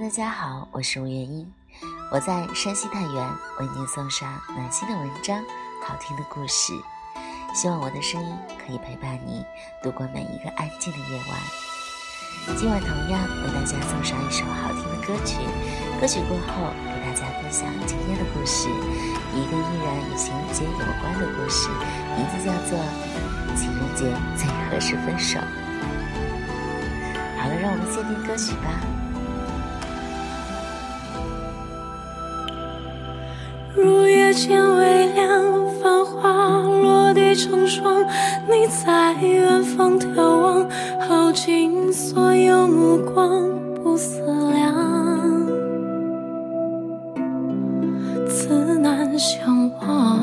大家好，我是吴月英，我在山西太原为您送上暖心的文章、好听的故事。希望我的声音可以陪伴你度过每一个安静的夜晚。今晚同样为大家送上一首好听的歌曲，歌曲过后给大家分享今天的故事，一个依然与情人节有关的故事，名字叫做《情人节最合适分手》。好了，让我们先听歌曲吧。入夜渐微凉，繁花落地成霜。你在远方眺望，耗尽所有目光，不思量，自难相忘。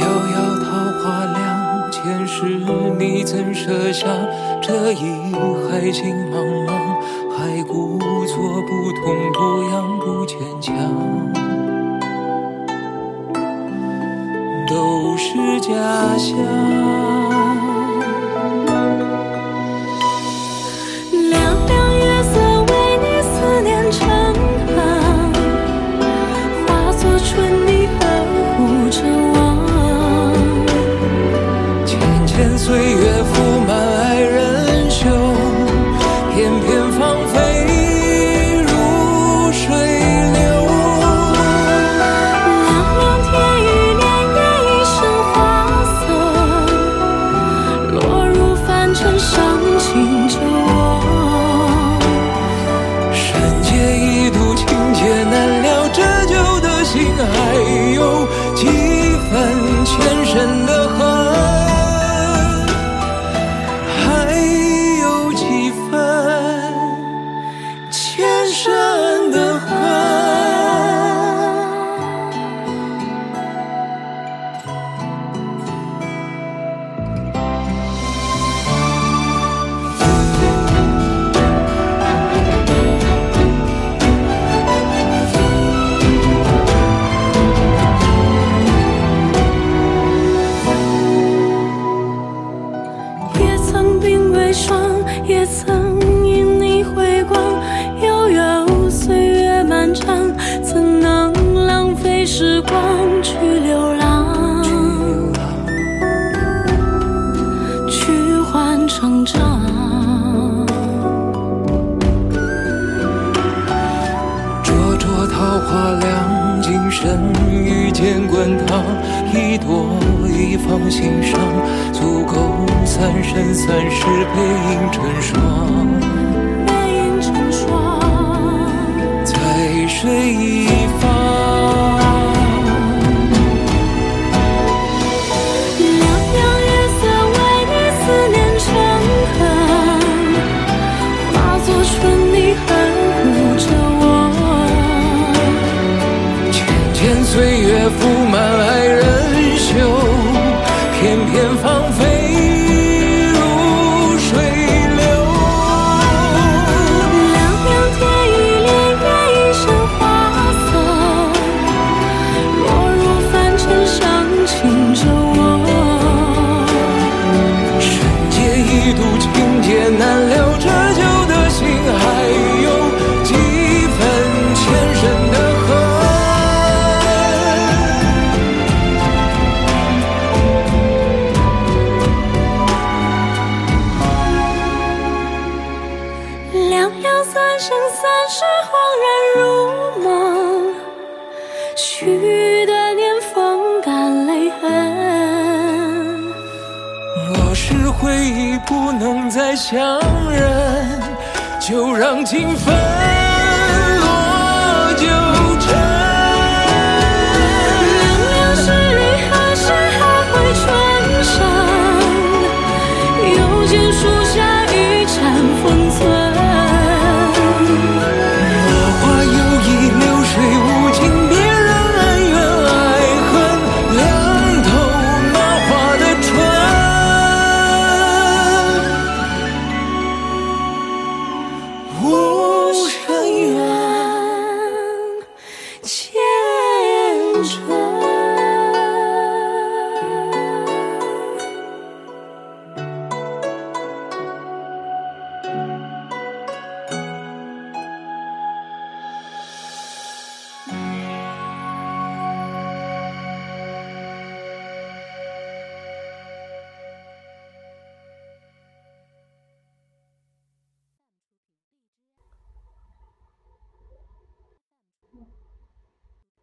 遥遥桃花凉，前世你怎舍下这一海情茫茫？还故作不痛不痒不坚强，都是假象。凉凉月色为你思念成浪，化作春泥呵护着我。浅浅岁月浮。一朵一放心上，足够三生三世背影成双。背影成双，在水一方。这满爱人袖片片芳菲恍然如梦许的年风干泪痕若是回忆不能再相认就让情分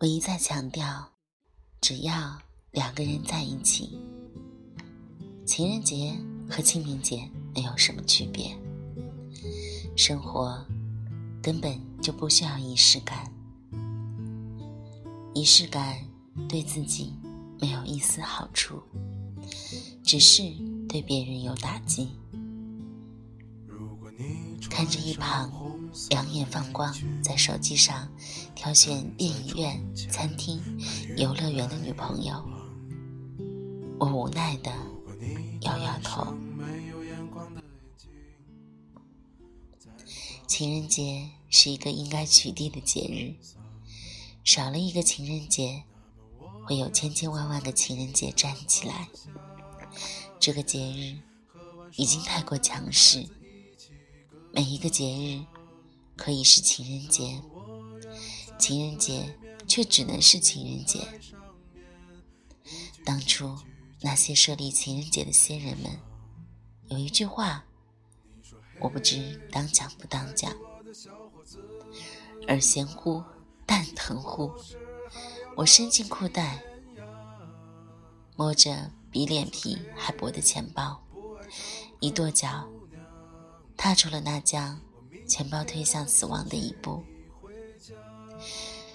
我一再强调，只要两个人在一起，情人节和清明节没有什么区别。生活根本就不需要仪式感，仪式感对自己没有一丝好处，只是对别人有打击。看着一旁两眼放光，在手机上挑选电影院、餐厅、游乐园的女朋友，我无奈的摇摇头。情人节是一个应该取缔的节日，少了一个情人节，会有千千万万个情人节站起来。这个节日已经太过强势。每一个节日可以是情人节，情人节却只能是情人节。当初那些设立情人节的先人们，有一句话，我不知当讲不当讲：耳咸乎，蛋疼乎。我伸进裤袋，摸着比脸皮还薄的钱包，一跺脚。踏出了那将钱包推向死亡的一步。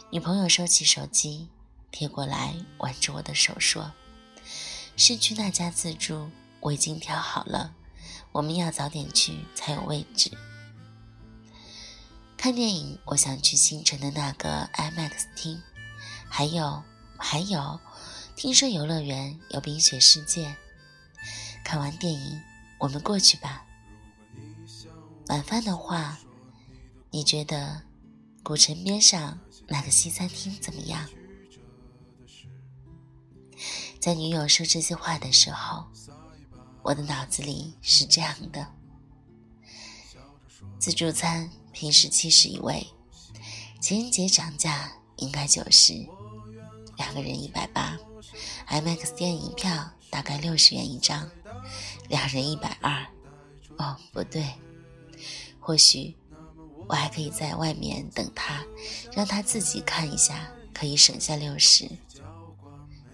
女朋友收起手机，贴过来挽着我的手说：“市区那家自助我已经挑好了，我们要早点去才有位置。看电影，我想去新城的那个 IMAX 厅，还有还有，听说游乐园有冰雪世界。看完电影，我们过去吧。”晚饭的话，你觉得古城边上那个西餐厅怎么样？在女友说这些话的时候，我的脑子里是这样的：自助餐平时七十一位，情人节涨价应该九十，两个人一百八；M X 电影票大概六十元一张，两人一百二。哦，不对。或许我还可以在外面等他，让他自己看一下，可以省下六十。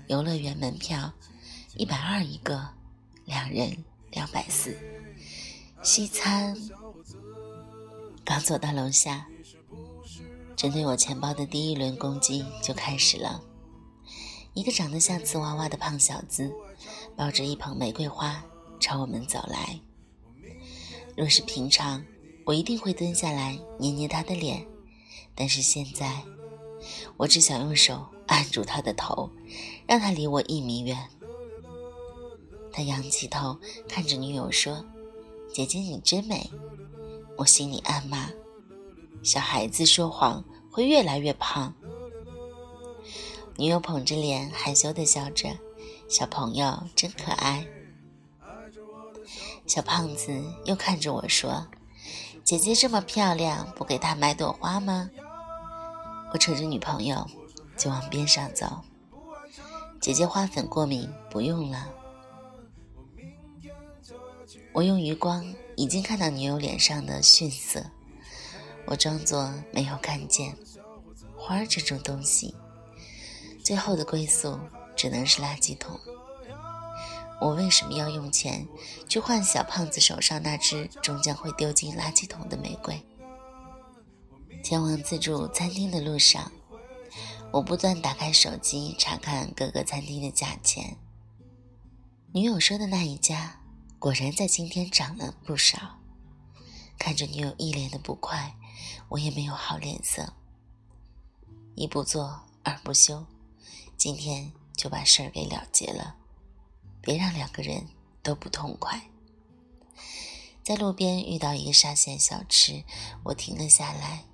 游乐园门票一百二一个，两人两百四。西餐刚走到楼下，针对我钱包的第一轮攻击就开始了。一个长得像瓷娃娃的胖小子，抱着一捧玫瑰花朝我们走来。若是平常，我一定会蹲下来捏捏他的脸，但是现在，我只想用手按住他的头，让他离我一米远。他仰起头看着女友说：“姐姐你真美。”我心里暗骂：“小孩子说谎会越来越胖。”女友捧着脸害羞的笑着：“小朋友真可爱。”小胖子又看着我说。姐姐这么漂亮，不给她买朵花吗？我扯着女朋友就往边上走。姐姐花粉过敏，不用了。我用余光已经看到女友脸上的逊色，我装作没有看见。花这种东西，最后的归宿只能是垃圾桶。我为什么要用钱去换小胖子手上那只终将会丢进垃圾桶的玫瑰？前往自助餐厅的路上，我不断打开手机查看各个餐厅的价钱。女友说的那一家果然在今天涨了不少。看着女友一脸的不快，我也没有好脸色。一不做二不休，今天就把事儿给了结了。别让两个人都不痛快。在路边遇到一个沙县小吃，我停了下来，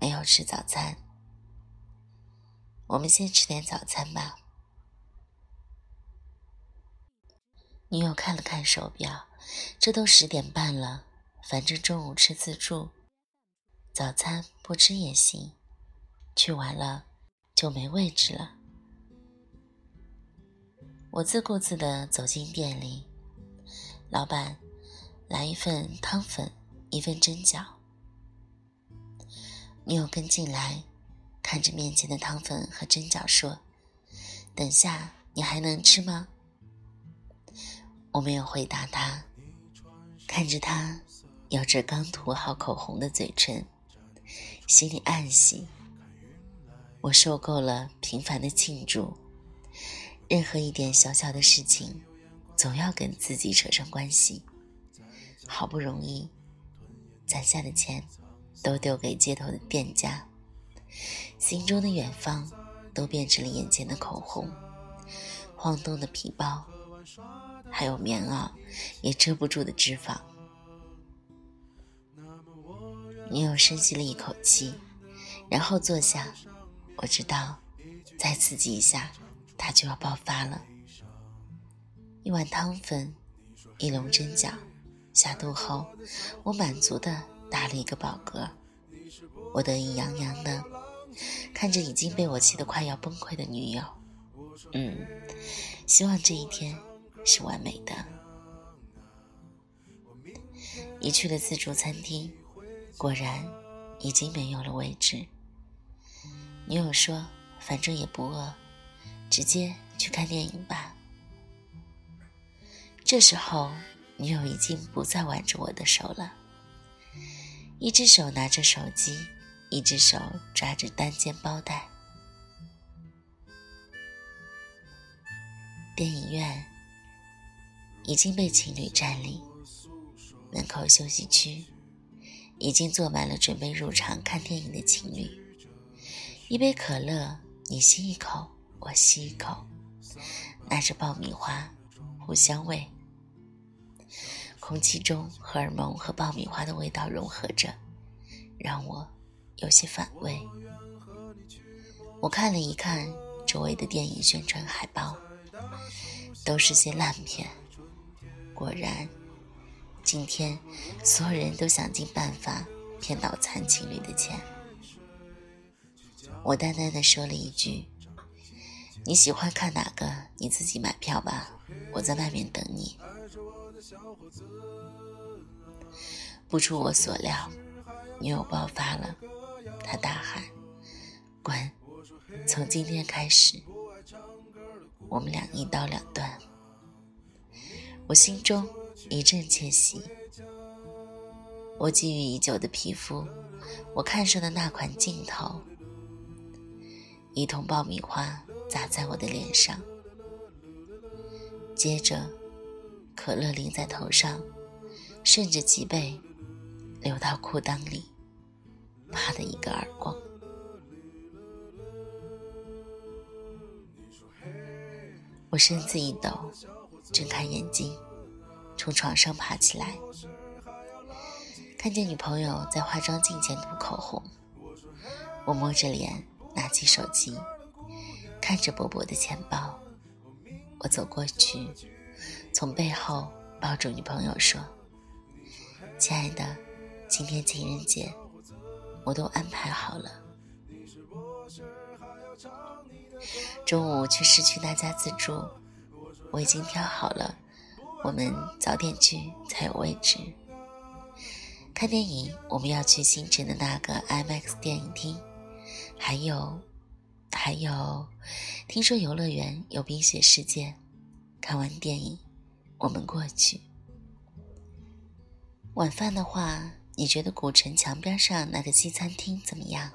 没有吃早餐。我们先吃点早餐吧。女友看了看手表，这都十点半了，反正中午吃自助，早餐不吃也行。去晚了就没位置了。我自顾自地走进店里，老板，来一份汤粉，一份蒸饺。女友跟进来，看着面前的汤粉和蒸饺说：“等下你还能吃吗？”我没有回答他，看着他咬着刚涂好口红的嘴唇，心里暗喜。我受够了平凡的庆祝，任何一点小小的事情，总要跟自己扯上关系。好不容易攒下的钱，都丢给街头的店家，心中的远方都变成了眼前的口红，晃动的皮包，还有棉袄也遮不住的脂肪。女友深吸了一口气，然后坐下。我知道，再刺激一下，他就要爆发了。一碗汤粉，一笼蒸饺，下肚后，我满足的打了一个饱嗝。我得意洋洋的看着已经被我气得快要崩溃的女友，嗯，希望这一天是完美的。一去了自助餐厅，果然已经没有了位置。女友说：“反正也不饿，直接去看电影吧。”这时候，女友已经不再挽着我的手了，一只手拿着手机，一只手抓着单肩包带。电影院已经被情侣占领，门口休息区已经坐满了准备入场看电影的情侣。一杯可乐，你吸一口，我吸一口，拿着爆米花，互相味。空气中荷尔蒙和爆米花的味道融合着，让我有些反胃。我看了一看周围的电影宣传海报，都是些烂片。果然，今天所有人都想尽办法骗脑残情侣的钱。我淡淡的说了一句：“你喜欢看哪个？你自己买票吧，我在外面等你。”不出我所料，女友爆发了，她大喊：“滚！从今天开始，我们俩一刀两断。”我心中一阵窃喜，我觊觎已久的皮肤，我看上的那款镜头。一桶爆米花砸在我的脸上，接着可乐淋在头上，顺着脊背流到裤裆里，啪的一个耳光。我身子一抖，睁开眼睛，从床上爬起来，看见女朋友在化妆镜前涂口红，我摸着脸。拿起手机，看着薄薄的钱包，我走过去，从背后抱住女朋友说：“亲爱的，今天情人节，我都安排好了。中午去市区那家自助，我已经挑好了，我们早点去才有位置。看电影，我们要去新城的那个 IMAX 电影厅。”还有，还有，听说游乐园有冰雪世界。看完电影，我们过去。晚饭的话，你觉得古城墙边上那个西餐厅怎么样？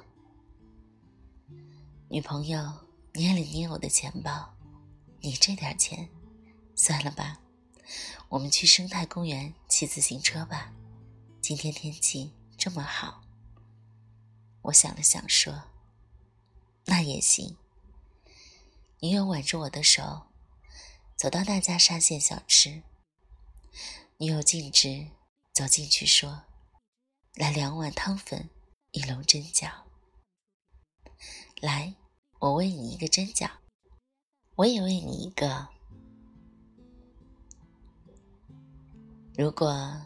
女朋友捏了捏我的钱包，你这点钱，算了吧。我们去生态公园骑自行车吧。今天天气这么好。我想了想，说。那也行。女友挽着我的手，走到那家沙县小吃。女友径直走进去说：“来两碗汤粉，一笼蒸饺。来，我喂你一个蒸饺，我也喂你一个。如果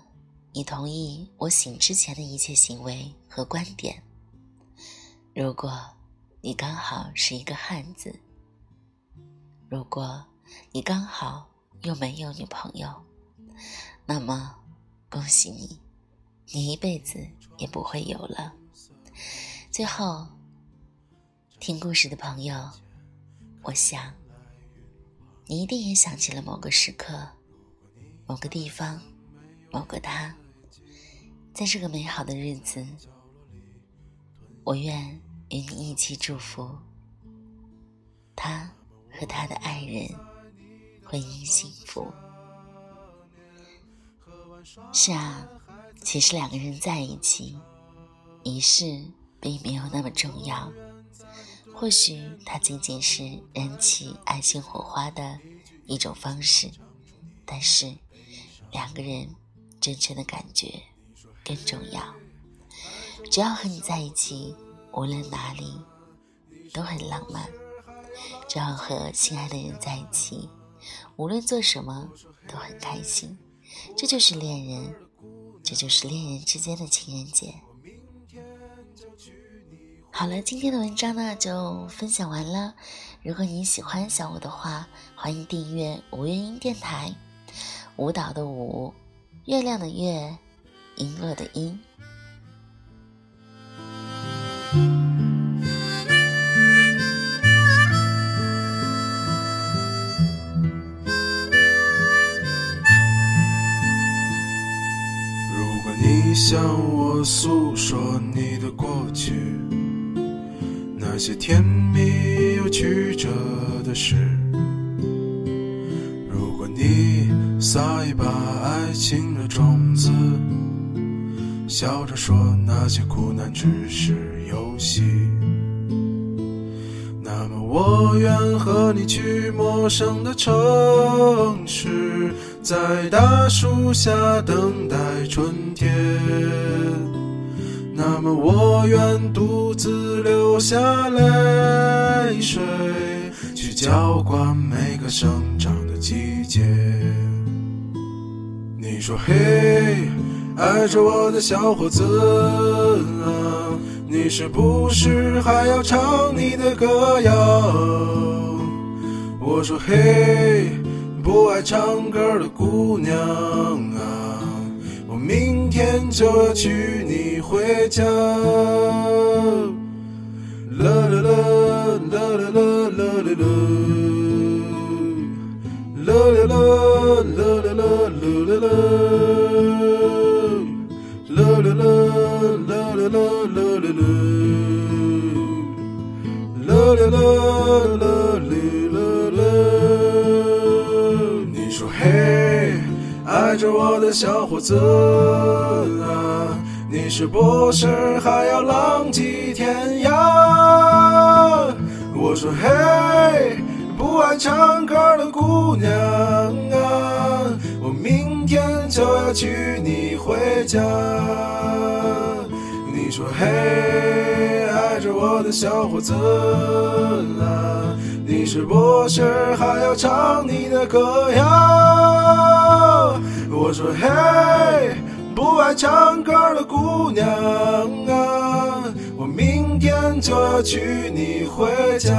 你同意我醒之前的一切行为和观点，如果……”你刚好是一个汉子。如果你刚好又没有女朋友，那么恭喜你，你一辈子也不会有了。最后，听故事的朋友，我想，你一定也想起了某个时刻、某个地方、某个他。在这个美好的日子，我愿与你一起祝福他和他的爱人婚姻幸福。是啊，其实两个人在一起，仪式并没有那么重要。或许它仅仅是燃起爱情火花的一种方式，但是两个人真诚的感觉更重要。只要和你在一起，无论哪里都很浪漫；只要和心爱的人在一起，无论做什么都很开心。这就是恋人，这就是恋人之间的情人节。好了，今天的文章呢就分享完了。如果你喜欢小五的话，欢迎订阅吴月音电台。舞蹈的舞，月亮的月，璎珞的璎。如果你向我诉说你的过去，那些甜蜜又曲折的事。如果你撒一把爱情的种子，笑着说那些苦难只是游戏，那么我愿和你去陌生的城市，在大树下等待春天。那么我愿独自流下泪水，去浇灌每个生长的季节。你说嘿，爱着我的小伙子啊，你是不是还要唱你的歌谣？我说嘿，不爱唱歌的姑娘啊。我明天就要娶你回家。啦啦啦啦啦啦啦啦啦，啦啦啦啦啦啦啦啦，啦啦啦啦啦啦啦。你说嘿。爱着我的小伙子啊，你是不是还要浪迹天涯？我说嘿，不爱唱歌的姑娘啊，我明天就要娶你回家。你说嘿，爱着我的小伙子啊，你是不是还要唱你的歌谣？我说嘿，不爱唱歌的姑娘啊，我明天就要娶你回家。